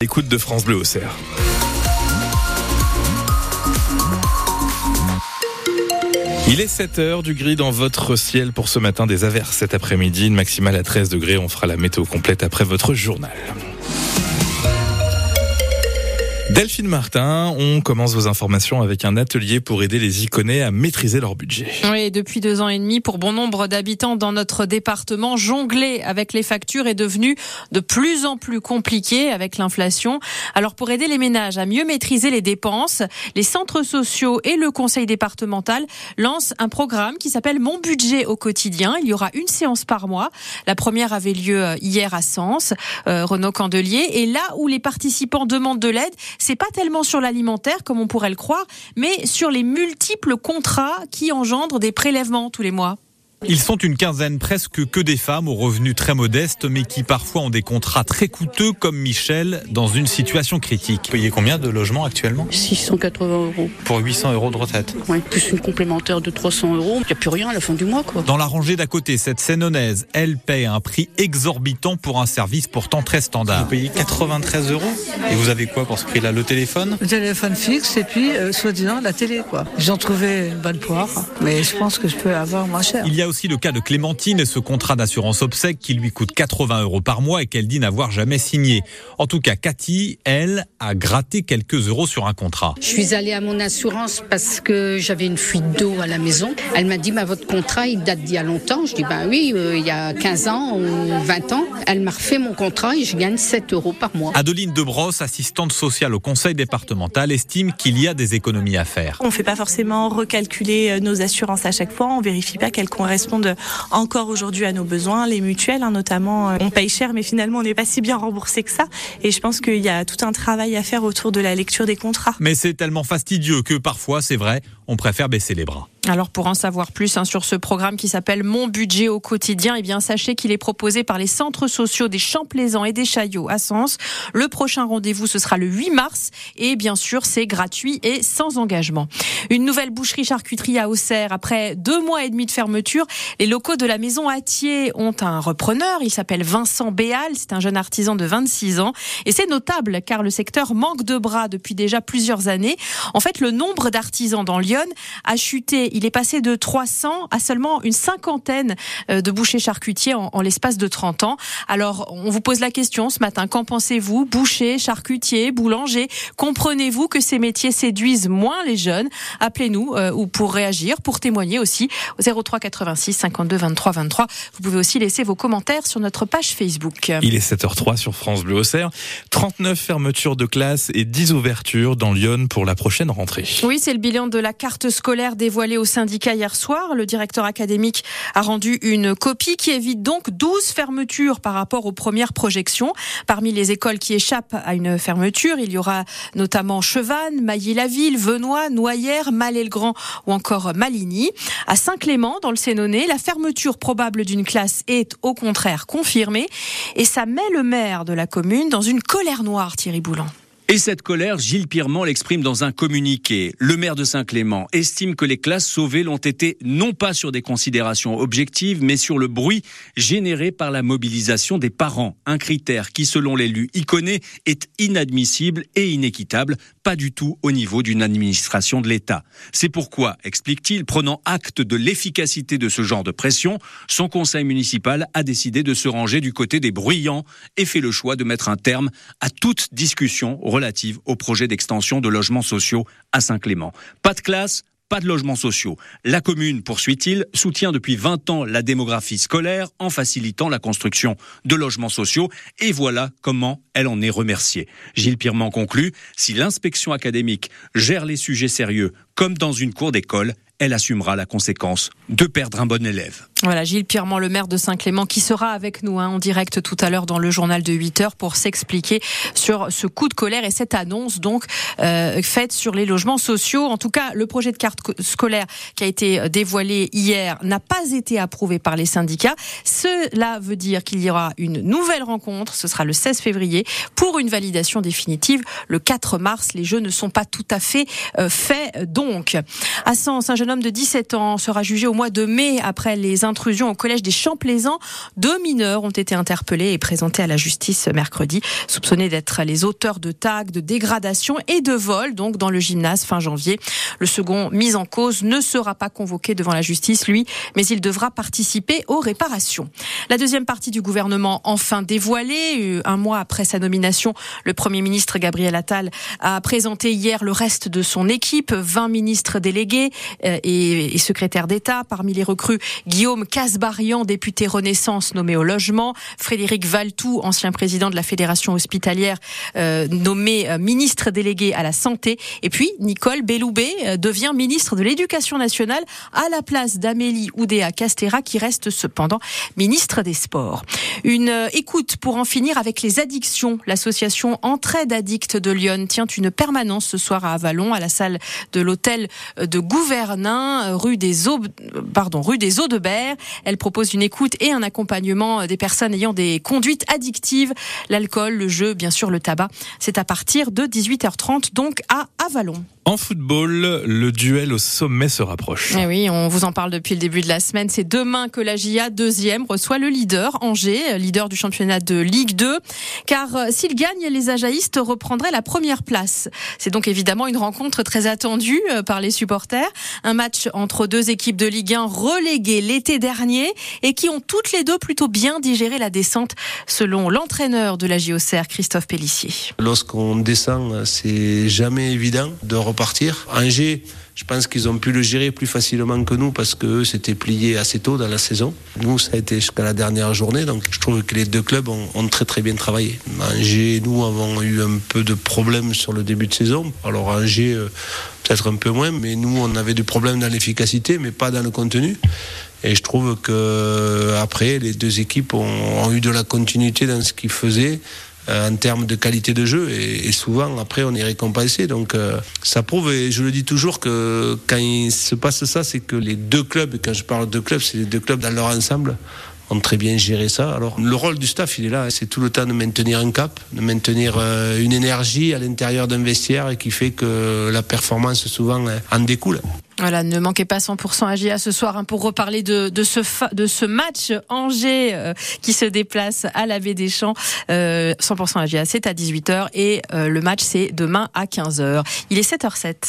Écoute de France Bleu au Cerf. Il est 7 heures du gris dans votre ciel pour ce matin des averses cet après-midi, une maximale à 13 degrés. On fera la météo complète après votre journal. Delphine Martin, on commence vos informations avec un atelier pour aider les Iconais à maîtriser leur budget. Oui, depuis deux ans et demi, pour bon nombre d'habitants dans notre département, jongler avec les factures est devenu de plus en plus compliqué avec l'inflation. Alors pour aider les ménages à mieux maîtriser les dépenses, les centres sociaux et le conseil départemental lancent un programme qui s'appelle Mon budget au quotidien. Il y aura une séance par mois. La première avait lieu euh, hier à Sens, euh, Renaud Candelier. Et là où les participants demandent de l'aide, c'est pas tellement sur l'alimentaire comme on pourrait le croire, mais sur les multiples contrats qui engendrent des prélèvements tous les mois. Ils sont une quinzaine presque que des femmes aux revenus très modestes, mais qui parfois ont des contrats très coûteux, comme Michel, dans une situation critique. Vous payez combien de logements actuellement? 680 euros. Pour 800 euros de retraite Oui, plus une complémentaire de 300 euros. Il n'y a plus rien à la fin du mois, quoi. Dans la rangée d'à côté, cette Sénonaise, elle paie un prix exorbitant pour un service pourtant très standard. Vous payez 93 euros? Et vous avez quoi pour ce prix-là? Le téléphone? Le téléphone fixe et puis, euh, soi-disant, la télé, quoi. J'en trouvais une bonne poire, mais je pense que je peux avoir moins cher. Il y a aussi le cas de Clémentine et ce contrat d'assurance obsèque qui lui coûte 80 euros par mois et qu'elle dit n'avoir jamais signé. En tout cas, Cathy, elle, a gratté quelques euros sur un contrat. Je suis allée à mon assurance parce que j'avais une fuite d'eau à la maison. Elle m'a dit, bah, votre contrat, il date d'il y a longtemps. Je dis, ben oui, euh, il y a 15 ans ou 20 ans. Elle m'a refait mon contrat et je gagne 7 euros par mois. Adeline Debrosse, assistante sociale au conseil départemental, estime qu'il y a des économies à faire. On ne fait pas forcément recalculer euh, nos assurances à chaque fois. On vérifie pas qu'elles correspondent encore aujourd'hui à nos besoins. Les mutuelles, hein, notamment, euh, on paye cher, mais finalement, on n'est pas si bien remboursé que ça. Et je pense qu'il y a tout un travail à faire autour de la lecture des contrats. Mais c'est tellement fastidieux que parfois, c'est vrai, on préfère baisser les bras. Alors pour en savoir plus hein, sur ce programme qui s'appelle Mon budget au quotidien, eh bien sachez qu'il est proposé par les centres sociaux des Champs-Plaisants et des Chaillots à Sens. Le prochain rendez-vous ce sera le 8 mars et bien sûr c'est gratuit et sans engagement. Une nouvelle boucherie charcuterie à Auxerre après deux mois et demi de fermeture, les locaux de la maison Attier ont un repreneur. Il s'appelle Vincent Béal, c'est un jeune artisan de 26 ans et c'est notable car le secteur manque de bras depuis déjà plusieurs années. En fait, le nombre d'artisans dans Lyon a chuté il est passé de 300 à seulement une cinquantaine euh, de bouchers charcutiers en, en l'espace de 30 ans. Alors, on vous pose la question ce matin, qu'en pensez-vous? Boucher, charcutier, boulanger, comprenez-vous que ces métiers séduisent moins les jeunes? Appelez-nous euh, ou pour réagir, pour témoigner aussi au 03 86 52 23 23. Vous pouvez aussi laisser vos commentaires sur notre page Facebook. Il est 7h03 sur France Bleu Auxerre. 39 fermetures de classes et 10 ouvertures dans Lyon pour la prochaine rentrée. Oui, c'est le bilan de la carte scolaire dévoilée au syndicat hier soir. Le directeur académique a rendu une copie qui évite donc 12 fermetures par rapport aux premières projections. Parmi les écoles qui échappent à une fermeture, il y aura notamment Chevannes, Mailly-la-Ville, Venoix, Noyères, Malais-le-Grand ou encore Maligny. À Saint-Clément, dans le Sénonais, la fermeture probable d'une classe est au contraire confirmée et ça met le maire de la commune dans une colère noire, Thierry Boulan. Et cette colère, Gilles Pirement l'exprime dans un communiqué. Le maire de Saint-Clément estime que les classes sauvées l'ont été non pas sur des considérations objectives, mais sur le bruit généré par la mobilisation des parents. Un critère qui, selon l'élu iconé, est inadmissible et inéquitable, pas du tout au niveau d'une administration de l'État. C'est pourquoi, explique-t-il, prenant acte de l'efficacité de ce genre de pression, son conseil municipal a décidé de se ranger du côté des bruyants et fait le choix de mettre un terme à toute discussion relative au projet d'extension de logements sociaux à Saint-Clément. Pas de classe, pas de logements sociaux. La commune, poursuit-il, soutient depuis 20 ans la démographie scolaire en facilitant la construction de logements sociaux et voilà comment elle en est remerciée. Gilles Pirement conclut, si l'inspection académique gère les sujets sérieux comme dans une cour d'école, elle assumera la conséquence de perdre un bon élève. Voilà, Gilles Pierrement, le maire de Saint-Clément, qui sera avec nous hein, en direct tout à l'heure dans le journal de 8 heures pour s'expliquer sur ce coup de colère et cette annonce donc euh, faite sur les logements sociaux. En tout cas, le projet de carte scolaire qui a été dévoilé hier n'a pas été approuvé par les syndicats. Cela veut dire qu'il y aura une nouvelle rencontre, ce sera le 16 février, pour une validation définitive le 4 mars. Les jeux ne sont pas tout à fait euh, faits donc. À Sens, un jeune homme de 17 ans sera jugé au mois de mai après les intrusions au collège des Champs-Plaisants. Deux mineurs ont été interpellés et présentés à la justice mercredi, soupçonnés d'être les auteurs de tags, de dégradation et de vol, donc dans le gymnase fin janvier. Le second mis en cause ne sera pas convoqué devant la justice, lui, mais il devra participer aux réparations. La deuxième partie du gouvernement enfin dévoilée, euh, un mois après sa nomination, le Premier ministre Gabriel Attal a présenté hier le reste de son équipe, 20 ministres délégués euh, et secrétaires d'État. Parmi les recrues, Guillaume Casbarian, député Renaissance nommé au logement, Frédéric Valtou, ancien président de la Fédération hospitalière, euh, nommé euh, ministre délégué à la santé, et puis Nicole Belloubet euh, devient ministre de l'Éducation nationale à la place d'Amélie Oudéa Castera, qui reste cependant ministre des Sports. Une écoute pour en finir avec les addictions. L'association Entraide Addicts de Lyon tient une permanence ce soir à Avalon, à la salle de l'hôtel de Gouvernin, rue des Eaux, pardon, rue des Eaux de Berre. Elle propose une écoute et un accompagnement des personnes ayant des conduites addictives, l'alcool, le jeu, bien sûr le tabac. C'est à partir de 18h30 donc à Avalon. En football, le duel au sommet se rapproche. Eh oui, on vous en parle depuis le début de la semaine. C'est demain que la GIA deuxième reçoit le leader, Angers, leader du championnat de Ligue 2. Car euh, s'il gagne, les Ajaïstes reprendraient la première place. C'est donc évidemment une rencontre très attendue euh, par les supporters. Un match entre deux équipes de Ligue 1 reléguées l'été dernier et qui ont toutes les deux plutôt bien digéré la descente, selon l'entraîneur de la JOCR, Christophe Pellissier. Lorsqu'on descend, c'est jamais évident de repartir. Angers, je pense qu'ils ont pu le gérer plus facilement que nous parce que eux s'étaient pliés assez tôt dans la saison. Nous, ça a été jusqu'à la dernière journée, donc je trouve que les deux clubs ont, très très bien travaillé. Angers, nous avons eu un peu de problèmes sur le début de saison. Alors Angers, euh, peut-être un peu moins, mais nous, on avait des problèmes dans l'efficacité, mais pas dans le contenu. Et je trouve que après, les deux équipes ont, eu de la continuité dans ce qu'ils faisaient euh, en termes de qualité de jeu et, souvent après on est récompensé donc euh, ça prouve et je le dis toujours que quand il se passe ça c'est que les deux clubs et quand je parle de clubs c'est les deux clubs dans leur ensemble ont très bien géré ça. Alors le rôle du staff, il est là, c'est tout le temps de maintenir un cap, de maintenir euh, une énergie à l'intérieur d'un vestiaire qui fait que la performance souvent en découle. Voilà, ne manquez pas 100% AGA ce soir hein, pour reparler de, de, ce de ce match Angers euh, qui se déplace à la Baie des Champs. Euh, 100% AGA, c'est à 18h et euh, le match c'est demain à 15h. Il est 7h07.